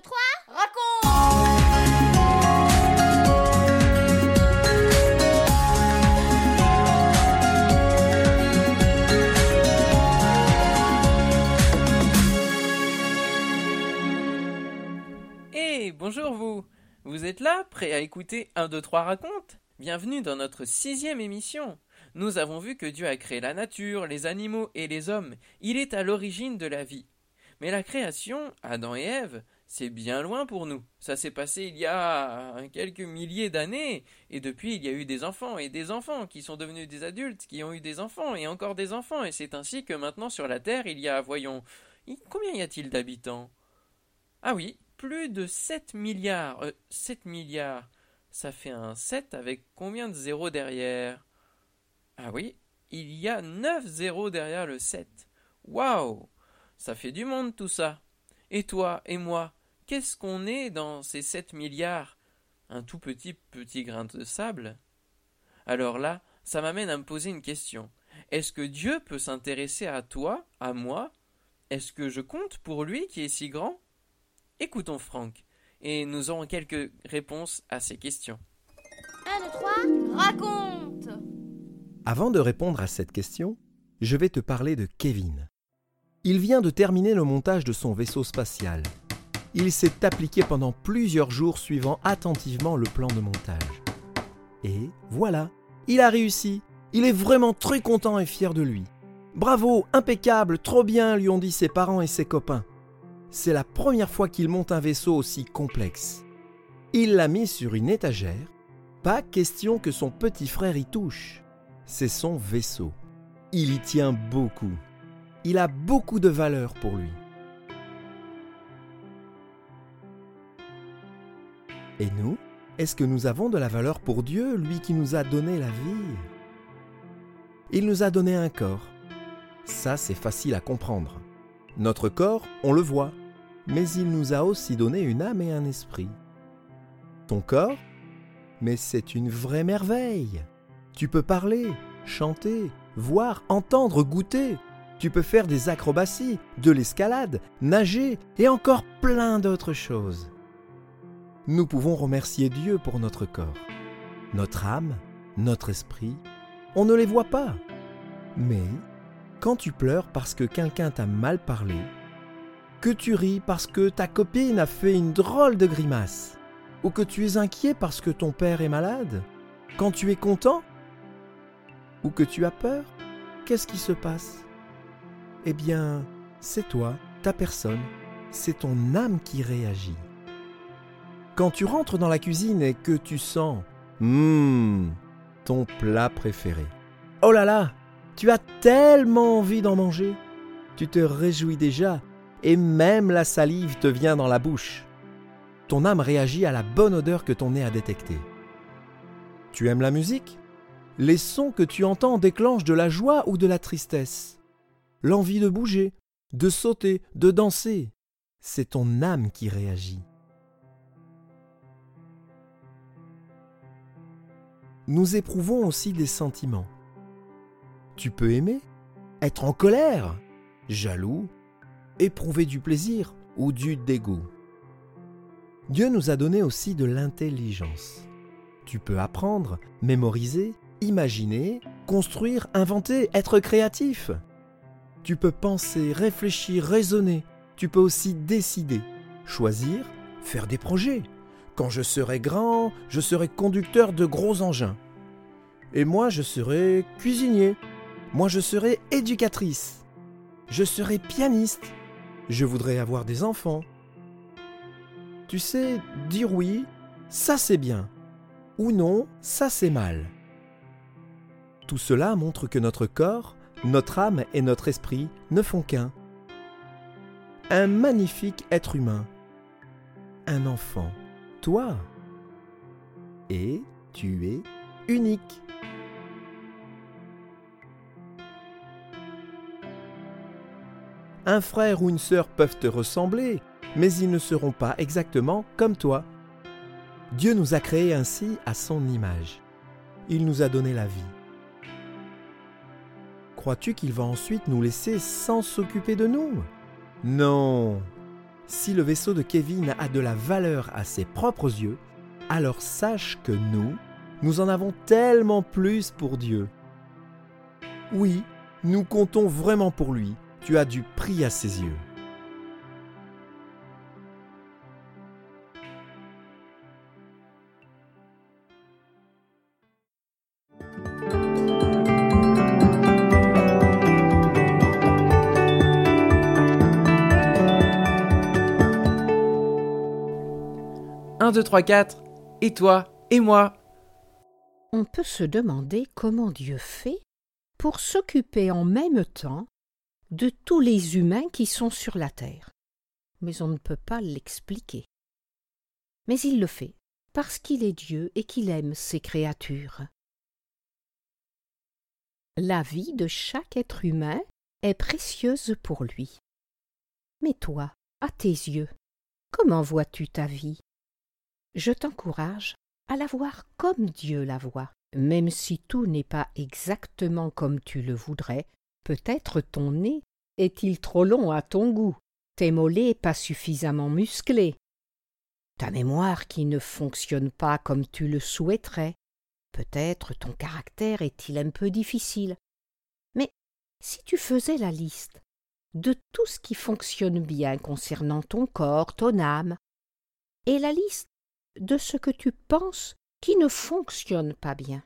2, 3, raconte Hé, bonjour vous Vous êtes là, prêt à écouter 1, 2, 3 raconte Bienvenue dans notre sixième émission. Nous avons vu que Dieu a créé la nature, les animaux et les hommes. Il est à l'origine de la vie. Mais la création, Adam et Ève, c'est bien loin pour nous. Ça s'est passé il y a quelques milliers d'années, et depuis il y a eu des enfants et des enfants qui sont devenus des adultes, qui ont eu des enfants et encore des enfants, et c'est ainsi que maintenant sur la Terre il y a, voyons, combien y a-t-il d'habitants? Ah oui, plus de 7 milliards. Euh, 7 milliards. Ça fait un 7 avec combien de zéros derrière? Ah oui, il y a 9 zéros derrière le 7. Waouh Ça fait du monde tout ça. Et toi et moi, qu'est-ce qu'on est dans ces 7 milliards? Un tout petit petit grain de sable? Alors là, ça m'amène à me poser une question. Est-ce que Dieu peut s'intéresser à toi, à moi? Est-ce que je compte pour lui qui est si grand? Écoutons Franck, et nous aurons quelques réponses à ces questions. 1, 2, 3, raconte Avant de répondre à cette question, je vais te parler de Kevin. Il vient de terminer le montage de son vaisseau spatial. Il s'est appliqué pendant plusieurs jours suivant attentivement le plan de montage. Et voilà, il a réussi. Il est vraiment très content et fier de lui. Bravo, impeccable, trop bien, lui ont dit ses parents et ses copains. C'est la première fois qu'il monte un vaisseau aussi complexe. Il l'a mis sur une étagère. Pas question que son petit frère y touche. C'est son vaisseau. Il y tient beaucoup. Il a beaucoup de valeur pour lui. Et nous, est-ce que nous avons de la valeur pour Dieu, lui qui nous a donné la vie? Il nous a donné un corps. Ça, c'est facile à comprendre. Notre corps, on le voit, mais il nous a aussi donné une âme et un esprit. Ton corps? Mais c'est une vraie merveille. Tu peux parler, chanter, voir, entendre, goûter. Tu peux faire des acrobaties, de l'escalade, nager et encore plein d'autres choses. Nous pouvons remercier Dieu pour notre corps, notre âme, notre esprit. On ne les voit pas. Mais quand tu pleures parce que quelqu'un t'a mal parlé, que tu ris parce que ta copine a fait une drôle de grimace, ou que tu es inquiet parce que ton père est malade, quand tu es content, ou que tu as peur, qu'est-ce qui se passe? Eh bien, c'est toi, ta personne, c'est ton âme qui réagit. Quand tu rentres dans la cuisine et que tu sens, hum, ton plat préféré. Oh là là, tu as tellement envie d'en manger. Tu te réjouis déjà et même la salive te vient dans la bouche. Ton âme réagit à la bonne odeur que ton nez a détectée. Tu aimes la musique? Les sons que tu entends déclenchent de la joie ou de la tristesse. L'envie de bouger, de sauter, de danser. C'est ton âme qui réagit. Nous éprouvons aussi des sentiments. Tu peux aimer, être en colère, jaloux, éprouver du plaisir ou du dégoût. Dieu nous a donné aussi de l'intelligence. Tu peux apprendre, mémoriser, imaginer, construire, inventer, être créatif. Tu peux penser, réfléchir, raisonner. Tu peux aussi décider, choisir, faire des projets. Quand je serai grand, je serai conducteur de gros engins. Et moi, je serai cuisinier. Moi, je serai éducatrice. Je serai pianiste. Je voudrais avoir des enfants. Tu sais, dire oui, ça c'est bien. Ou non, ça c'est mal. Tout cela montre que notre corps, notre âme et notre esprit ne font qu'un. Un magnifique être humain. Un enfant. Toi. Et tu es unique. Un frère ou une sœur peuvent te ressembler, mais ils ne seront pas exactement comme toi. Dieu nous a créés ainsi à son image. Il nous a donné la vie. Crois-tu qu'il va ensuite nous laisser sans s'occuper de nous? Non. Si le vaisseau de Kevin a de la valeur à ses propres yeux, alors sache que nous, nous en avons tellement plus pour Dieu. Oui, nous comptons vraiment pour lui. Tu as du prix à ses yeux. Un, deux, trois, quatre. Et toi Et moi On peut se demander comment Dieu fait pour s'occuper en même temps de tous les humains qui sont sur la terre. Mais on ne peut pas l'expliquer. Mais il le fait, parce qu'il est Dieu et qu'il aime ses créatures. La vie de chaque être humain est précieuse pour lui. Mais toi, à tes yeux, comment vois-tu ta vie? Je t'encourage à la voir comme Dieu la voit. Même si tout n'est pas exactement comme tu le voudrais, peut-être ton nez est-il trop long à ton goût, tes mollets pas suffisamment musclés, ta mémoire qui ne fonctionne pas comme tu le souhaiterais, peut-être ton caractère est-il un peu difficile. Mais si tu faisais la liste de tout ce qui fonctionne bien concernant ton corps, ton âme, et la liste de ce que tu penses qui ne fonctionne pas bien,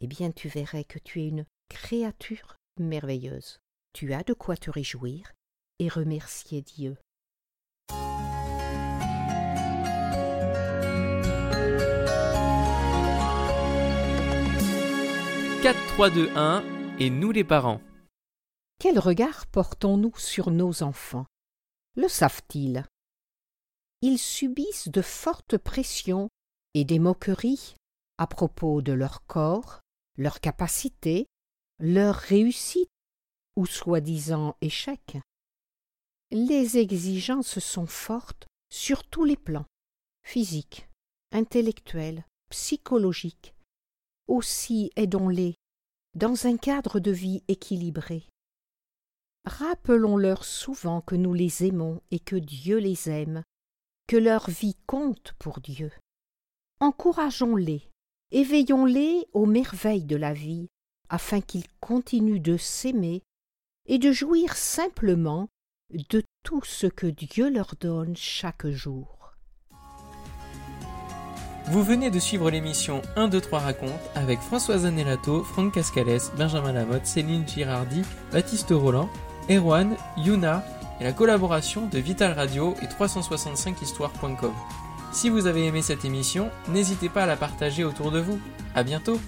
eh bien tu verrais que tu es une créature merveilleuse. Tu as de quoi te réjouir et remercier Dieu. Quatre, trois, deux, un, et nous les parents. Quel regard portons-nous sur nos enfants? Le savent-ils? Ils subissent de fortes pressions et des moqueries à propos de leur corps, leur capacité, leur réussite ou soi-disant échec. Les exigences sont fortes sur tous les plans physiques, intellectuels, psychologiques. Aussi aidons-les dans un cadre de vie équilibré. Rappelons-leur souvent que nous les aimons et que Dieu les aime, que leur vie compte pour Dieu. Encourageons-les, éveillons-les aux merveilles de la vie, afin qu'ils continuent de s'aimer et de jouir simplement de tout ce que Dieu leur donne chaque jour. Vous venez de suivre l'émission 1, 2, 3 raconte avec Françoise Anelato, Franck Cascales, Benjamin Lamotte, Céline Girardi, Baptiste Roland, Erwan, Yuna et la collaboration de Vital Radio et 365histoire.com. Si vous avez aimé cette émission, n'hésitez pas à la partager autour de vous. À bientôt!